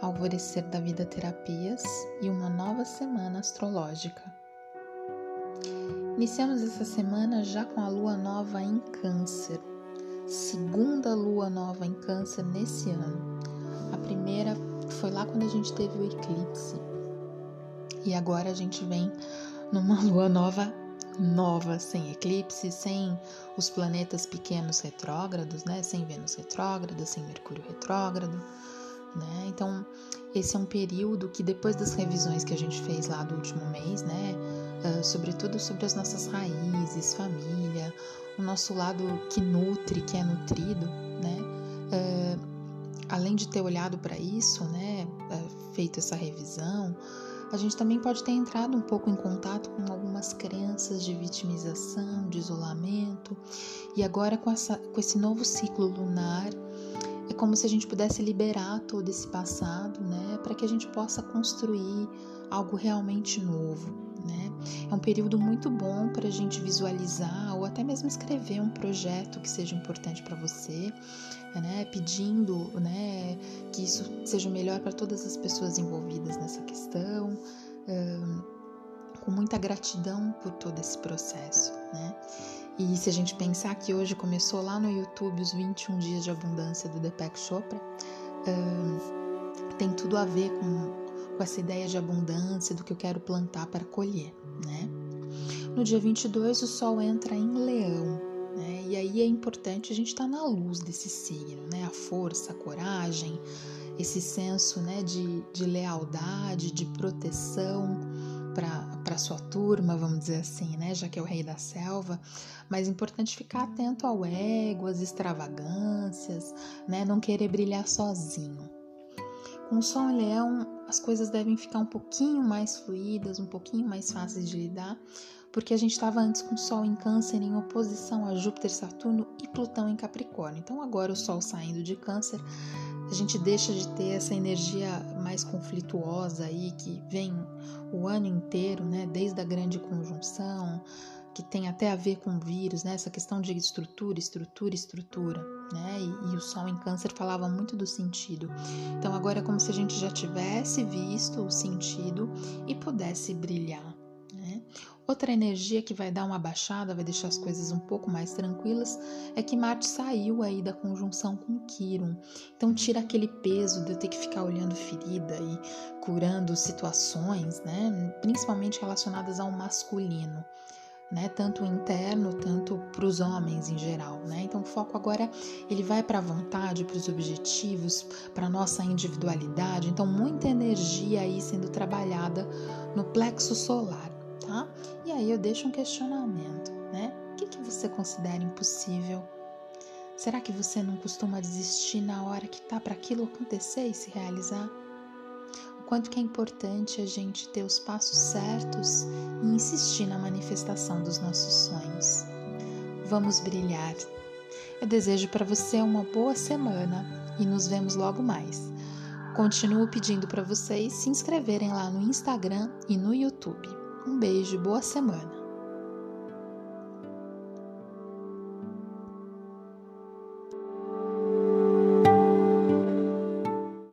Alvorecer da Vida Terapias e uma nova semana astrológica. Iniciamos essa semana já com a lua nova em Câncer, segunda lua nova em Câncer nesse ano. A primeira foi lá quando a gente teve o eclipse, e agora a gente vem numa lua nova nova, sem eclipse, sem os planetas pequenos retrógrados, né? Sem Vênus retrógrada, sem Mercúrio retrógrado né? Então, esse é um período que depois das revisões que a gente fez lá do último mês, né, uh, sobretudo sobre as nossas raízes, família, o nosso lado que nutre, que é nutrido, né, uh, além de ter olhado para isso, né, uh, feito essa revisão, a gente também pode ter entrado um pouco em contato com algumas crenças de vitimização, de isolamento, e agora com, essa, com esse novo ciclo lunar como se a gente pudesse liberar todo esse passado, né, para que a gente possa construir algo realmente novo, né? É um período muito bom para a gente visualizar ou até mesmo escrever um projeto que seja importante para você, né? Pedindo, né, que isso seja melhor para todas as pessoas envolvidas nessa questão. Com muita gratidão por todo esse processo, né? E se a gente pensar que hoje começou lá no YouTube os 21 dias de abundância do Deepak Chopra, tem tudo a ver com, com essa ideia de abundância, do que eu quero plantar para colher, né? No dia 22 o Sol entra em Leão, né? E aí é importante a gente estar tá na luz desse signo, né? A força, a coragem, esse senso, né? De, de lealdade, de proteção, para sua turma, vamos dizer assim, né? Já que é o rei da selva, mas é importante ficar atento ao ego, às extravagâncias, né? Não querer brilhar sozinho. Com o Sol em Leão, as coisas devem ficar um pouquinho mais fluídas, um pouquinho mais fáceis de lidar, porque a gente estava antes com o Sol em Câncer em oposição a Júpiter, Saturno e Plutão em Capricórnio. Então agora o Sol saindo de Câncer, a gente deixa de ter essa energia mais conflituosa aí que vem o ano inteiro, né, desde a grande conjunção, que tem até a ver com vírus, né, essa questão de estrutura, estrutura, estrutura, né, e, e o Sol em Câncer falava muito do sentido. Então agora é como se a gente já tivesse visto o sentido e pudesse brilhar. Outra energia que vai dar uma baixada, vai deixar as coisas um pouco mais tranquilas, é que Marte saiu aí da conjunção com Quiron. Então tira aquele peso de eu ter que ficar olhando ferida e curando situações, né? Principalmente relacionadas ao masculino. Né, tanto interno, tanto para os homens em geral, né? Então o foco agora ele vai para a vontade, para os objetivos, para nossa individualidade. Então muita energia aí sendo trabalhada no plexo solar tá? E aí eu deixo um questionamento, né? O que, que você considera impossível? Será que você não costuma desistir na hora que tá para aquilo acontecer e se realizar? O quanto que é importante a gente ter os passos certos e insistir na manifestação dos nossos sonhos. Vamos brilhar. Eu desejo para você uma boa semana e nos vemos logo mais. Continuo pedindo para vocês se inscreverem lá no Instagram e no YouTube. Um beijo boa semana!